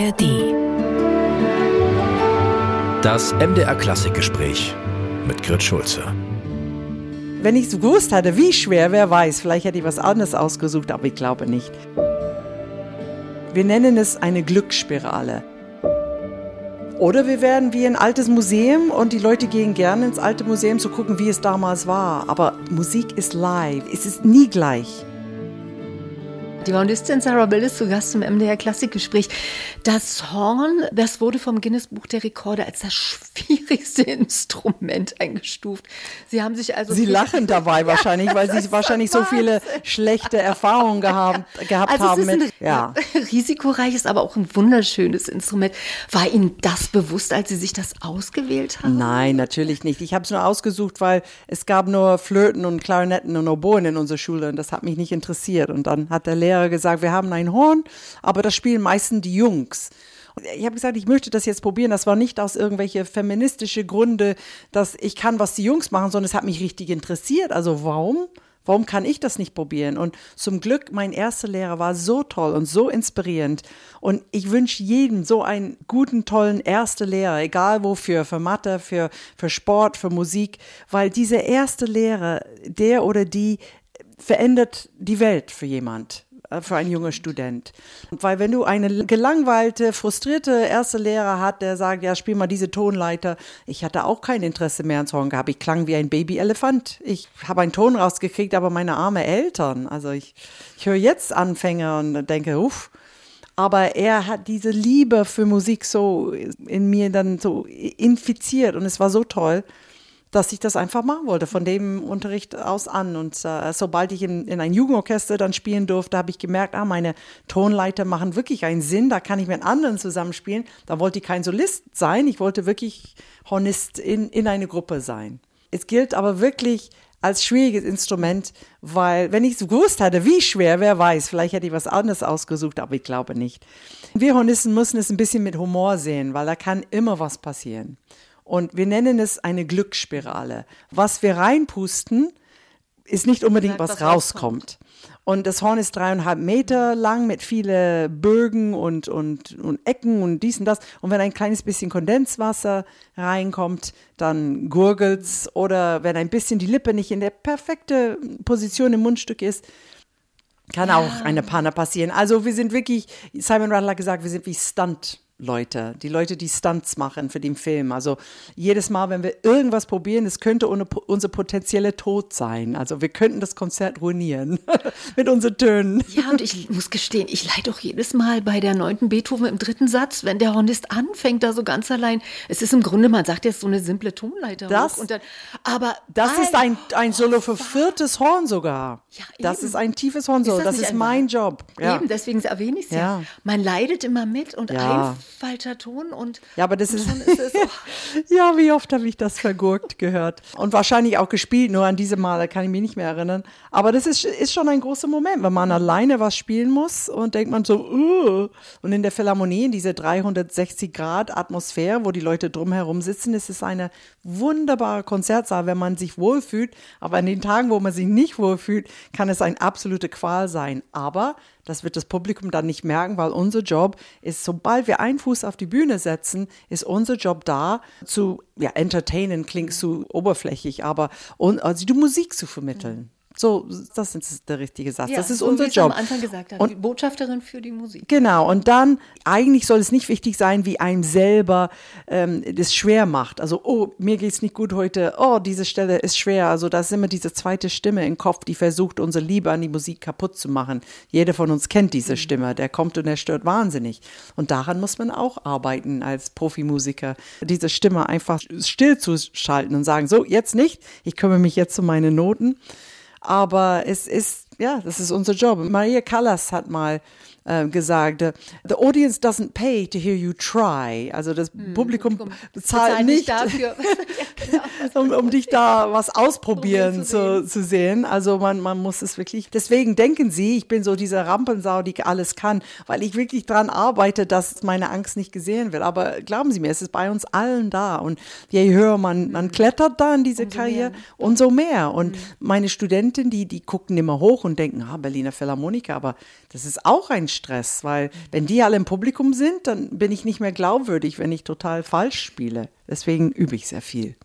ARD. Das MDR Klassikgespräch mit Grit Schulze. Wenn ich so gewusst hätte, wie schwer, wer weiß, vielleicht hätte ich was anderes ausgesucht, aber ich glaube nicht. Wir nennen es eine Glücksspirale. Oder wir werden wie ein altes Museum und die Leute gehen gerne ins alte Museum zu gucken, wie es damals war. Aber Musik ist live, es ist nie gleich. Die Hornistin Sarah Bill ist zu Gast zum MDR Klassikgespräch. Das Horn, das wurde vom Guinness Buch der Rekorde als das schwierigste Instrument eingestuft. Sie haben sich also Sie lachen dabei wahrscheinlich, ja, weil Sie wahrscheinlich so viele schlechte Erfahrungen gehabt, gehabt also haben. Es ist mit, ein ja. risikoreiches, aber auch ein wunderschönes Instrument. War Ihnen das bewusst, als Sie sich das ausgewählt haben? Nein, natürlich nicht. Ich habe es nur ausgesucht, weil es gab nur Flöten und Klarinetten und Oboen in unserer Schule und das hat mich nicht interessiert. Und dann hat der Lehrer Lehrer gesagt, wir haben ein Horn, aber das spielen meistens die Jungs. Und ich habe gesagt, ich möchte das jetzt probieren. Das war nicht aus irgendwelche feministische Gründe, dass ich kann, was die Jungs machen, sondern es hat mich richtig interessiert. Also warum? Warum kann ich das nicht probieren? Und zum Glück, mein erster Lehrer war so toll und so inspirierend. Und ich wünsche jedem so einen guten, tollen ersten Lehrer, egal wofür, für Mathe, für, für Sport, für Musik, weil dieser erste Lehrer, der oder die verändert die Welt für jemand für einen jungen Student. Weil wenn du eine gelangweilte, frustrierte erste Lehrer hat, der sagt, ja, spiel mal diese Tonleiter. Ich hatte auch kein Interesse mehr ans Horn gehabt. Ich klang wie ein Babyelefant. Ich habe einen Ton rausgekriegt, aber meine arme Eltern. Also ich, ich höre jetzt Anfänger und denke, uff. Aber er hat diese Liebe für Musik so in mir dann so infiziert und es war so toll dass ich das einfach machen wollte, von dem Unterricht aus an. Und äh, sobald ich in, in ein Jugendorchester dann spielen durfte, habe ich gemerkt, ah, meine Tonleiter machen wirklich einen Sinn, da kann ich mit anderen zusammenspielen. Da wollte ich kein Solist sein, ich wollte wirklich Hornist in, in eine Gruppe sein. Es gilt aber wirklich als schwieriges Instrument, weil wenn ich so gewusst hätte, wie schwer, wer weiß, vielleicht hätte ich was anderes ausgesucht, aber ich glaube nicht. Wir Hornisten müssen es ein bisschen mit Humor sehen, weil da kann immer was passieren. Und wir nennen es eine Glücksspirale. Was wir reinpusten, ist nicht unbedingt, was, was rauskommt. Und das Horn ist dreieinhalb Meter lang mit vielen Bögen und, und, und Ecken und dies und das. Und wenn ein kleines bisschen Kondenswasser reinkommt, dann gurgelt's. Oder wenn ein bisschen die Lippe nicht in der perfekten Position im Mundstück ist, kann ja. auch eine Panne passieren. Also wir sind wirklich, Simon Rattler hat gesagt, wir sind wie Stunt. Leute, die Leute, die Stunts machen für den Film. Also jedes Mal, wenn wir irgendwas probieren, es könnte unser potenzieller Tod sein. Also wir könnten das Konzert ruinieren mit unseren Tönen. Ja, und ich muss gestehen, ich leide auch jedes Mal bei der neunten Beethoven im dritten Satz, wenn der Hornist anfängt, da so ganz allein. Es ist im Grunde, man sagt jetzt so eine simple Tonleiter. Das, dann, aber das ist ein, ein Solo für viertes Horn sogar. Ja. Das ist ein tiefes Horn Solo. Das, das ist mein Job. Ja. Eben, deswegen erwähne ich es ja. ja. Man leidet immer mit und ja. ein falscher Ton und. Ja, aber das ist. ist ja, wie oft habe ich das vergurkt gehört? Und wahrscheinlich auch gespielt, nur an diese Male kann ich mich nicht mehr erinnern. Aber das ist, ist schon ein großer Moment, wenn man alleine was spielen muss und denkt man so, uh. und in der Philharmonie, in diese 360 Grad Atmosphäre, wo die Leute drumherum sitzen, ist es eine wunderbare Konzertsaal, wenn man sich wohlfühlt. Aber an den Tagen, wo man sich nicht wohlfühlt, kann es eine absolute Qual sein. Aber das wird das Publikum dann nicht merken, weil unser Job ist, sobald wir einen Fuß auf die Bühne setzen, ist unser Job da, zu, ja, entertainen klingt zu oberflächlich, aber und, also die Musik zu vermitteln. So, das ist der richtige Satz. Ja, das ist so unser Job. am Anfang gesagt haben, und, Botschafterin für die Musik. Genau. Und dann, eigentlich soll es nicht wichtig sein, wie einem selber ähm, das schwer macht. Also, oh, mir geht es nicht gut heute. Oh, diese Stelle ist schwer. Also, da ist immer diese zweite Stimme im Kopf, die versucht, unsere Liebe an die Musik kaputt zu machen. Jeder von uns kennt diese mhm. Stimme. Der kommt und der stört wahnsinnig. Und daran muss man auch arbeiten als Profimusiker. Diese Stimme einfach still zu schalten und sagen, so, jetzt nicht. Ich kümmere mich jetzt um meine Noten. Aber es ist, ja, das ist unser Job. Maria Callas hat mal äh, gesagt, the audience doesn't pay to hear you try. Also das hm, Publikum bezahlt nicht, dafür. Genau. um, um dich da was ausprobieren zu, zu sehen. Also man, man muss es wirklich, deswegen denken Sie, ich bin so diese Rampensau, die alles kann, weil ich wirklich daran arbeite, dass meine Angst nicht gesehen wird. Aber glauben Sie mir, es ist bei uns allen da. Und je höher man, man hm. klettert da in diese umso Karriere, mehr. umso mehr. Und mhm. meine Studentin, die, die guckten immer hoch und und denken, ah, Berliner Philharmoniker, aber das ist auch ein Stress, weil wenn die alle im Publikum sind, dann bin ich nicht mehr glaubwürdig, wenn ich total falsch spiele. Deswegen übe ich sehr viel.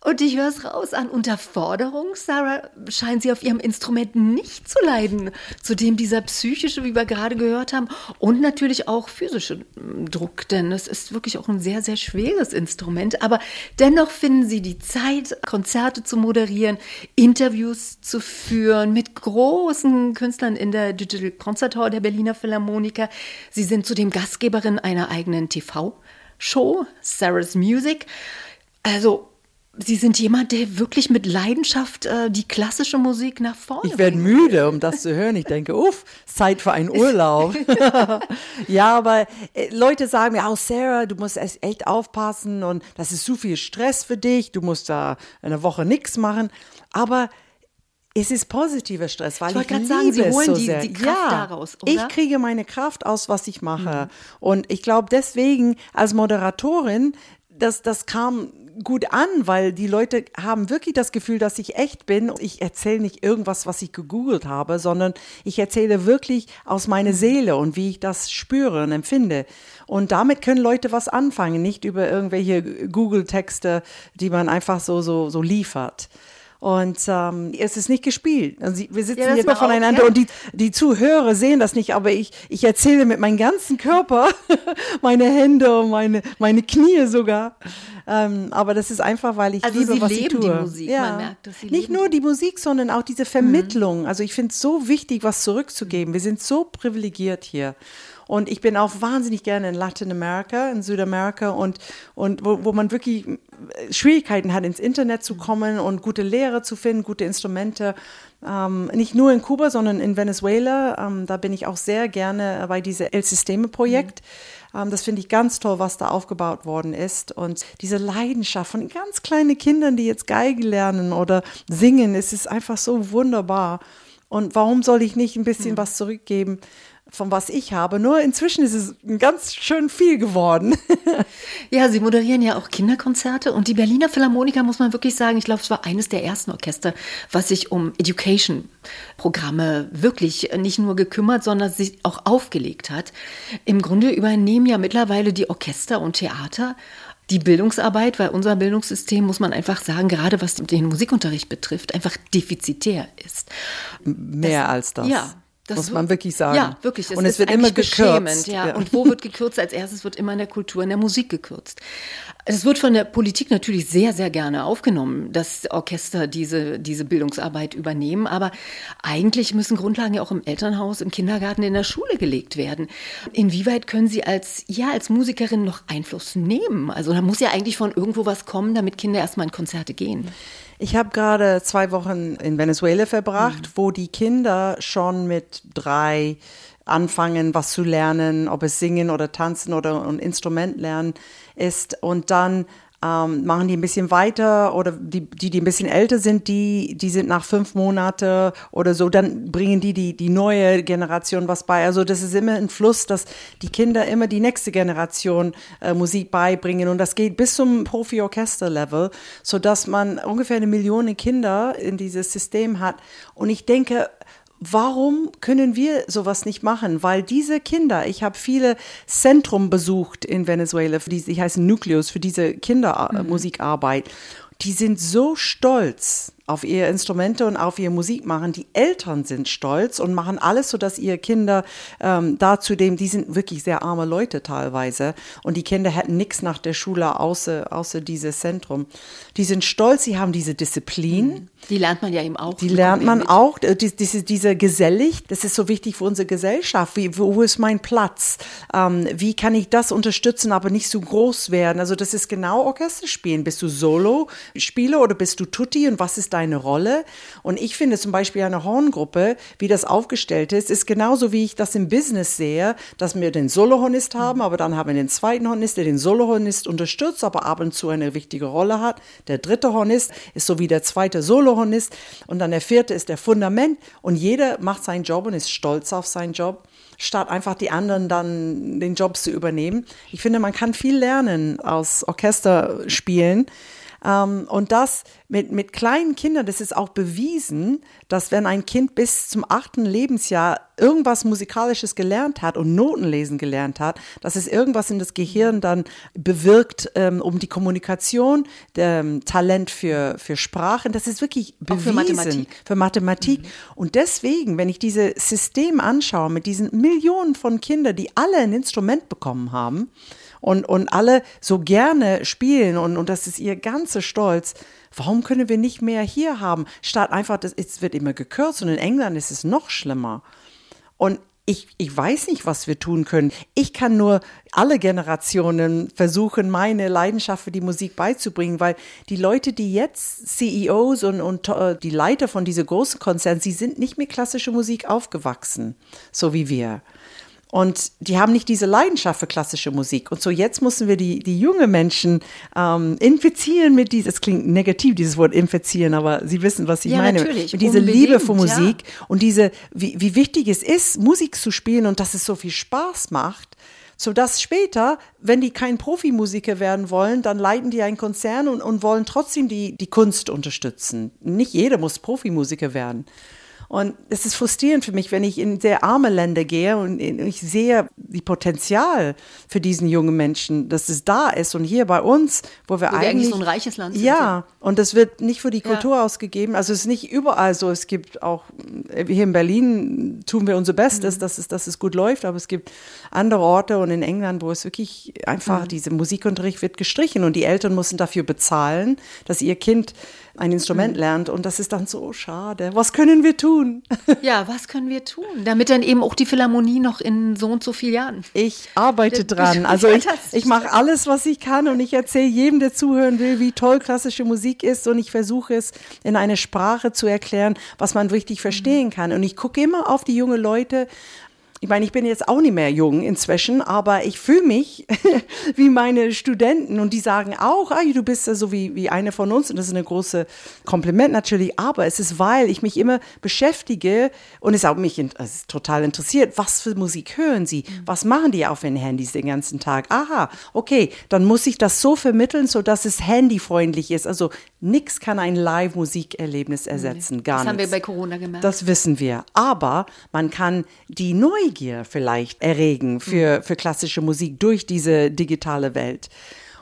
Und ich höre es raus, an Unterforderung, Sarah, scheint sie auf ihrem Instrument nicht zu leiden. Zudem dieser psychische, wie wir gerade gehört haben, und natürlich auch physische hm, Druck, denn es ist wirklich auch ein sehr, sehr schweres Instrument. Aber dennoch finden sie die Zeit, Konzerte zu moderieren, Interviews zu führen mit großen Künstlern in der Digital Concert Hall der Berliner Philharmoniker. Sie sind zudem Gastgeberin einer eigenen TV-Show, Sarah's Music. Also Sie sind jemand, der wirklich mit Leidenschaft äh, die klassische Musik nach vorne Ich werde müde, um das zu hören. Ich denke, uff, Zeit für einen Urlaub. ja, aber äh, Leute sagen mir, oh Sarah, du musst echt aufpassen und das ist zu viel Stress für dich. Du musst da eine Woche nichts machen. Aber es ist positiver Stress, weil ich, ich liebe sagen, Sie holen so die, sehr. die Kraft ja, daraus, oder? Ich kriege meine Kraft aus, was ich mache. Mhm. Und ich glaube deswegen als Moderatorin, das, das kam gut an, weil die Leute haben wirklich das Gefühl, dass ich echt bin. Ich erzähle nicht irgendwas, was ich gegoogelt habe, sondern ich erzähle wirklich aus meiner Seele und wie ich das spüre und empfinde. Und damit können Leute was anfangen, nicht über irgendwelche Google-Texte, die man einfach so, so, so liefert. Und ähm, es ist nicht gespielt. Also wir sitzen ja, jetzt voneinander auch, ja. und die, die Zuhörer sehen das nicht, aber ich, ich erzähle mit meinem ganzen Körper, meine Hände und meine, meine Knie sogar. Ähm, aber das ist einfach, weil ich also liebe, Sie was leben ich tue. Die Musik. Ja. Man merkt, dass Sie nicht nur die Musik, sondern auch diese Vermittlung. Mhm. Also ich finde es so wichtig, was zurückzugeben. Wir sind so privilegiert hier. Und ich bin auch wahnsinnig gerne in Lateinamerika, in Südamerika und, und wo, wo man wirklich Schwierigkeiten hat, ins Internet zu kommen und gute Lehre zu finden, gute Instrumente. Ähm, nicht nur in Kuba, sondern in Venezuela. Ähm, da bin ich auch sehr gerne bei diesem El Sisteme-Projekt. Mhm. Ähm, das finde ich ganz toll, was da aufgebaut worden ist. Und diese Leidenschaft von ganz kleinen Kindern, die jetzt Geige lernen oder singen, es ist einfach so wunderbar. Und warum soll ich nicht ein bisschen mhm. was zurückgeben? Von was ich habe. Nur inzwischen ist es ganz schön viel geworden. ja, Sie moderieren ja auch Kinderkonzerte und die Berliner Philharmoniker, muss man wirklich sagen, ich glaube, es war eines der ersten Orchester, was sich um Education-Programme wirklich nicht nur gekümmert, sondern sich auch aufgelegt hat. Im Grunde übernehmen ja mittlerweile die Orchester und Theater die Bildungsarbeit, weil unser Bildungssystem, muss man einfach sagen, gerade was den Musikunterricht betrifft, einfach defizitär ist. Mehr das, als das. Ja, das muss man wirklich sagen. Ja, wirklich. Es und es wird immer gekürzt. Ja. ja. Und wo wird gekürzt? Als erstes wird immer in der Kultur, in der Musik gekürzt. Es wird von der Politik natürlich sehr, sehr gerne aufgenommen, dass Orchester diese, diese Bildungsarbeit übernehmen. Aber eigentlich müssen Grundlagen ja auch im Elternhaus, im Kindergarten, in der Schule gelegt werden. Inwieweit können Sie als, ja, als Musikerin noch Einfluss nehmen? Also da muss ja eigentlich von irgendwo was kommen, damit Kinder erstmal in Konzerte gehen. Ich habe gerade zwei Wochen in Venezuela verbracht, mhm. wo die Kinder schon mit drei anfangen, was zu lernen, ob es singen oder tanzen oder ein Instrument lernen ist. Und dann ähm, machen die ein bisschen weiter oder die, die, die ein bisschen älter sind, die, die sind nach fünf Monate oder so, dann bringen die, die die neue Generation was bei. Also das ist immer ein Fluss, dass die Kinder immer die nächste Generation äh, Musik beibringen und das geht bis zum Profi-Orchester-Level, sodass man ungefähr eine Million Kinder in dieses System hat. Und ich denke, Warum können wir sowas nicht machen? Weil diese Kinder, ich habe viele Zentrum besucht in Venezuela, für die, die heißen Nucleus, für diese Kindermusikarbeit. Mhm. Die sind so stolz auf ihre Instrumente und auf ihre Musik machen. Die Eltern sind stolz und machen alles, sodass ihre Kinder ähm, da zudem, die sind wirklich sehr arme Leute teilweise und die Kinder hätten nichts nach der Schule außer, außer dieses Zentrum. Die sind stolz, sie haben diese Disziplin. Mhm. Die lernt man ja eben auch. Die lernt man mit. auch, äh, die, diese, diese Gesellig, das ist so wichtig für unsere Gesellschaft. Wie, wo, ist mein Platz? Ähm, wie kann ich das unterstützen, aber nicht so groß werden? Also das ist genau Orchesterspielen. Bist du Solo-Spieler oder bist du Tutti und was ist dein deine Rolle. Und ich finde zum Beispiel eine Horngruppe, wie das aufgestellt ist, ist genauso wie ich das im Business sehe, dass wir den Solohornist haben, aber dann haben wir den zweiten Hornist, der den Solohornist unterstützt, aber ab und zu eine wichtige Rolle hat. Der dritte Hornist ist so wie der zweite Solohornist und dann der vierte ist der Fundament und jeder macht seinen Job und ist stolz auf seinen Job statt einfach die anderen dann den Job zu übernehmen. Ich finde, man kann viel lernen aus Orchesterspielen und das mit, mit kleinen Kindern, das ist auch bewiesen, dass wenn ein Kind bis zum achten Lebensjahr irgendwas Musikalisches gelernt hat und Notenlesen gelernt hat, dass es irgendwas in das Gehirn dann bewirkt, ähm, um die Kommunikation, der, ähm, Talent für, für Sprachen, das ist wirklich bewiesen. für Mathematik. Für Mathematik. Mhm. Und deswegen, wenn ich dieses System anschaue mit diesen Millionen von Kindern, die alle ein Instrument bekommen haben, und, und alle so gerne spielen und, und das ist ihr ganzer Stolz. Warum können wir nicht mehr hier haben? Statt einfach, das, es wird immer gekürzt und in England ist es noch schlimmer. Und ich, ich weiß nicht, was wir tun können. Ich kann nur alle Generationen versuchen, meine Leidenschaft für die Musik beizubringen, weil die Leute, die jetzt CEOs und, und äh, die Leiter von diesen großen Konzernen, sie sind nicht mit klassischer Musik aufgewachsen, so wie wir. Und die haben nicht diese Leidenschaft für klassische Musik. Und so jetzt müssen wir die, die junge Menschen ähm, infizieren mit dieses, es klingt negativ, dieses Wort infizieren, aber Sie wissen, was ich ja, meine. Natürlich. Mit Unbedingt, Liebe für Musik ja. und diese, wie, wie wichtig es ist, Musik zu spielen und dass es so viel Spaß macht. So dass später, wenn die kein Profimusiker werden wollen, dann leiten die einen Konzern und, und wollen trotzdem die, die Kunst unterstützen. Nicht jeder muss Profimusiker werden. Und es ist frustrierend für mich, wenn ich in sehr arme Länder gehe und ich sehe die Potenzial für diesen jungen Menschen, dass es da ist. Und hier bei uns, wo wir, Wo wir eigentlich, eigentlich so ein reiches Land sind. Ja, und das wird nicht für die Ja. Kultur ausgegeben. Also es ist nicht überall so. Es gibt auch, hier in Berlin tun wir unser Bestes, Mhm. dass, es, dass es gut läuft, aber es gibt andere Orte und in England, wo es wirklich einfach, Mhm. dieser Musikunterricht wird gestrichen und die Eltern müssen dafür bezahlen, dass ihr Kind ein Instrument Mhm. lernt und das ist dann so schade. Was können wir tun? Ja, was können wir tun, damit dann eben auch die Philharmonie noch in so und so vielen Jahren. Ich arbeite dran. Also ich, ich mache alles, was ich kann und ich erzähle jedem, der zuhören will, wie toll klassische Musik ist und ich versuche es in eine Sprache zu erklären, was man richtig verstehen kann. Und ich gucke immer auf die jungen Leute. Ich meine, ich bin jetzt auch nicht mehr jung inzwischen, aber ich fühle mich wie meine Studenten und die sagen auch, ah, du bist so wie, wie eine von uns und das ist eine große Kompliment natürlich, aber es ist, weil ich mich immer beschäftige und es auch mich in- es ist total interessiert, was für Musik hören sie, was machen die auf den Handys den ganzen Tag? Aha, okay, dann muss ich das so vermitteln, so dass es handyfreundlich ist. Also nichts kann ein Live-Musikerlebnis ersetzen, gar Das haben wir nichts. bei Corona gemerkt. Das wissen wir. Aber man kann die Neugier vielleicht erregen für, für klassische Musik durch diese digitale Welt.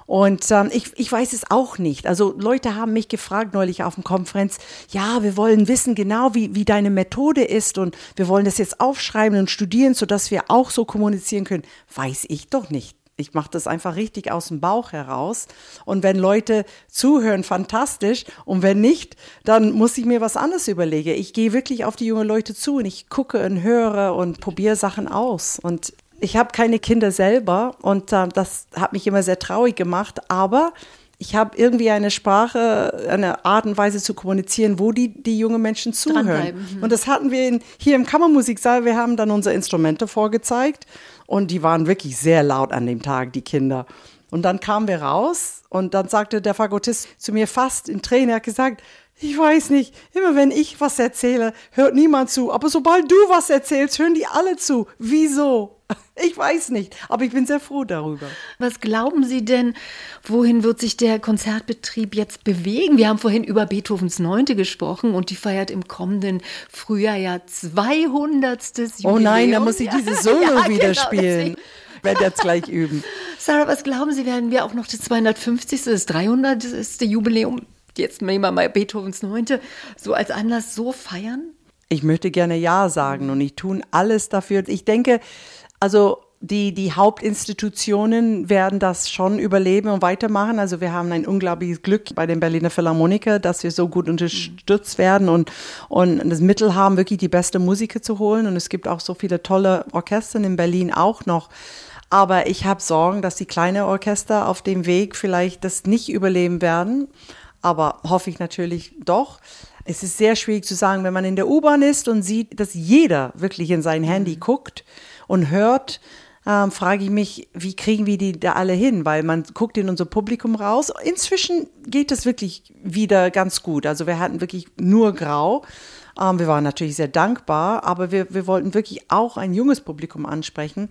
Und ähm, ich, ich weiß es auch nicht. Also Leute haben mich gefragt neulich auf dem Konferenz, ja, wir wollen wissen genau, wie, wie deine Methode ist und wir wollen das jetzt aufschreiben und studieren, sodass wir auch so kommunizieren können. Weiß ich doch nicht. Ich mache das einfach richtig aus dem Bauch heraus. Und wenn Leute zuhören, fantastisch. Und wenn nicht, dann muss ich mir was anderes überlegen. Ich gehe wirklich auf die jungen Leute zu und ich gucke und höre und probiere Sachen aus. Und ich habe keine Kinder selber und äh, das hat mich immer sehr traurig gemacht. Aber ich habe irgendwie eine Sprache, eine Art und Weise zu kommunizieren, wo die, die jungen Menschen zuhören. Mhm. Und das hatten wir in, hier im Kammermusiksaal. Wir haben dann unsere Instrumente vorgezeigt und die waren wirklich sehr laut an dem Tag, die Kinder. Und dann kamen wir raus und dann sagte der Fagottist zu mir fast in Tränen, er hat gesagt, ich weiß nicht, immer wenn ich was erzähle, hört niemand zu. Aber sobald du was erzählst, hören die alle zu. Wieso? Ich weiß nicht, aber ich bin sehr froh darüber. Was glauben Sie denn, wohin wird sich der Konzertbetrieb jetzt bewegen? Wir haben vorhin über Beethovens Neunte gesprochen und die feiert im kommenden Frühjahr ja 200. Jubiläum. Oh nein, da muss ich dieses Solo ja, wieder genau, spielen. deswegen. Werde jetzt gleich üben. Sarah, was glauben Sie, werden wir auch noch das 250., das 300. Jubiläum, jetzt nehmen wir mal Beethovens Neunte, so als Anlass so feiern? Ich möchte gerne Ja sagen und ich tun alles dafür. Ich denke, also die, die Hauptinstitutionen werden das schon überleben und weitermachen. Also wir haben ein unglaubliches Glück bei den Berliner Philharmoniker, dass wir so gut unterstützt werden und, und das Mittel haben, wirklich die beste Musiker zu holen. Und es gibt auch so viele tolle Orchester in Berlin auch noch. Aber ich habe Sorgen, dass die kleinen Orchester auf dem Weg vielleicht das nicht überleben werden. Aber hoffe ich natürlich doch. Es ist sehr schwierig zu sagen, wenn man in der U-Bahn ist und sieht, dass jeder wirklich in sein Handy guckt und hört, ähm, frage ich mich, wie kriegen wir die da alle hin? Weil man guckt in unser Publikum raus. Inzwischen geht es wirklich wieder ganz gut. Also wir hatten wirklich nur grau. Ähm, wir waren natürlich sehr dankbar, aber wir, wir wollten wirklich auch ein junges Publikum ansprechen.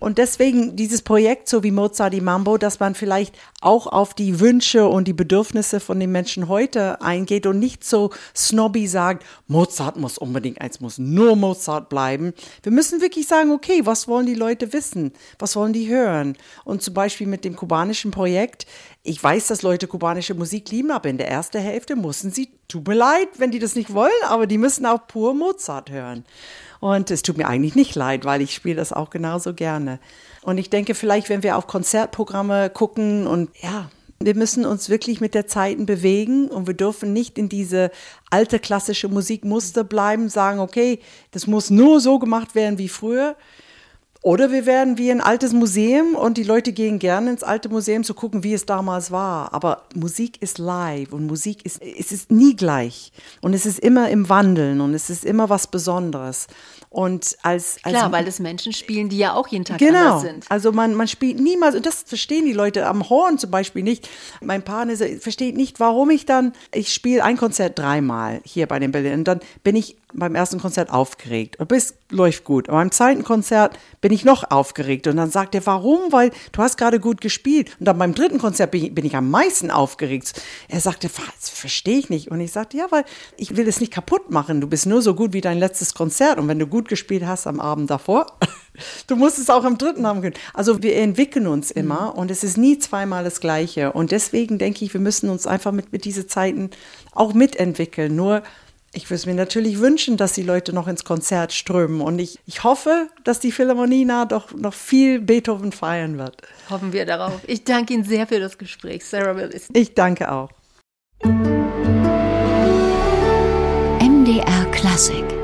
Und deswegen dieses Projekt, so wie Mozart die Mambo, dass man vielleicht auch auf die Wünsche und die Bedürfnisse von den Menschen heute eingeht und nicht so snobby sagt, Mozart muss unbedingt eins, muss nur Mozart bleiben. Wir müssen wirklich sagen, okay, was wollen die Leute wissen? Was wollen die hören? Und zum Beispiel mit dem kubanischen Projekt, ich weiß, dass Leute kubanische Musik lieben, aber in der ersten Hälfte mussten sie, tut mir leid, wenn die das nicht wollen, aber die müssen auch pur Mozart hören. Und es tut mir eigentlich nicht leid, weil ich spiele das auch genauso gerne. Und ich denke, vielleicht, wenn wir auf Konzertprogramme gucken und ja, wir müssen uns wirklich mit der Zeiten bewegen und wir dürfen nicht in diese alte klassische Musikmuster bleiben, sagen, okay, das muss nur so gemacht werden wie früher. Oder wir werden wie ein altes Museum und die Leute gehen gerne ins alte Museum zu gucken, wie es damals war. Aber Musik ist live und Musik ist, es ist nie gleich. Und es ist immer im Wandeln und es ist immer was Besonderes. Und als, als Klar, weil es Menschen spielen, die ja auch jeden Tag genau, anders sind. Also man, man spielt niemals, und das verstehen die Leute am Horn zum Beispiel nicht. Mein Partner versteht nicht, warum ich dann, ich spiele ein Konzert dreimal hier bei den Berlin und dann bin ich beim ersten Konzert aufgeregt und bis läuft gut. Aber beim zweiten Konzert bin ich noch aufgeregt und dann sagt er, warum? Weil du hast gerade gut gespielt. Und dann beim dritten Konzert bin ich, bin ich am meisten aufgeregt. Er sagte, das verstehe ich nicht. Und ich sagte, ja, weil ich will es nicht kaputt machen. Du bist nur so gut wie dein letztes Konzert. Und wenn du gut gespielt hast am Abend davor, du musst es auch am dritten haben können. Also wir entwickeln uns immer mhm. und es ist nie zweimal das Gleiche. Und deswegen denke ich, wir müssen uns einfach mit, mit diesen Zeiten auch mitentwickeln. Nur ich würde es mir natürlich wünschen, dass die Leute noch ins Konzert strömen. Und ich, ich hoffe, dass die Philharmonie nah doch noch viel Beethoven feiern wird. Hoffen wir darauf. Ich danke Ihnen sehr für das Gespräch, Sarah Willis. Ich danke auch. MDR Klassik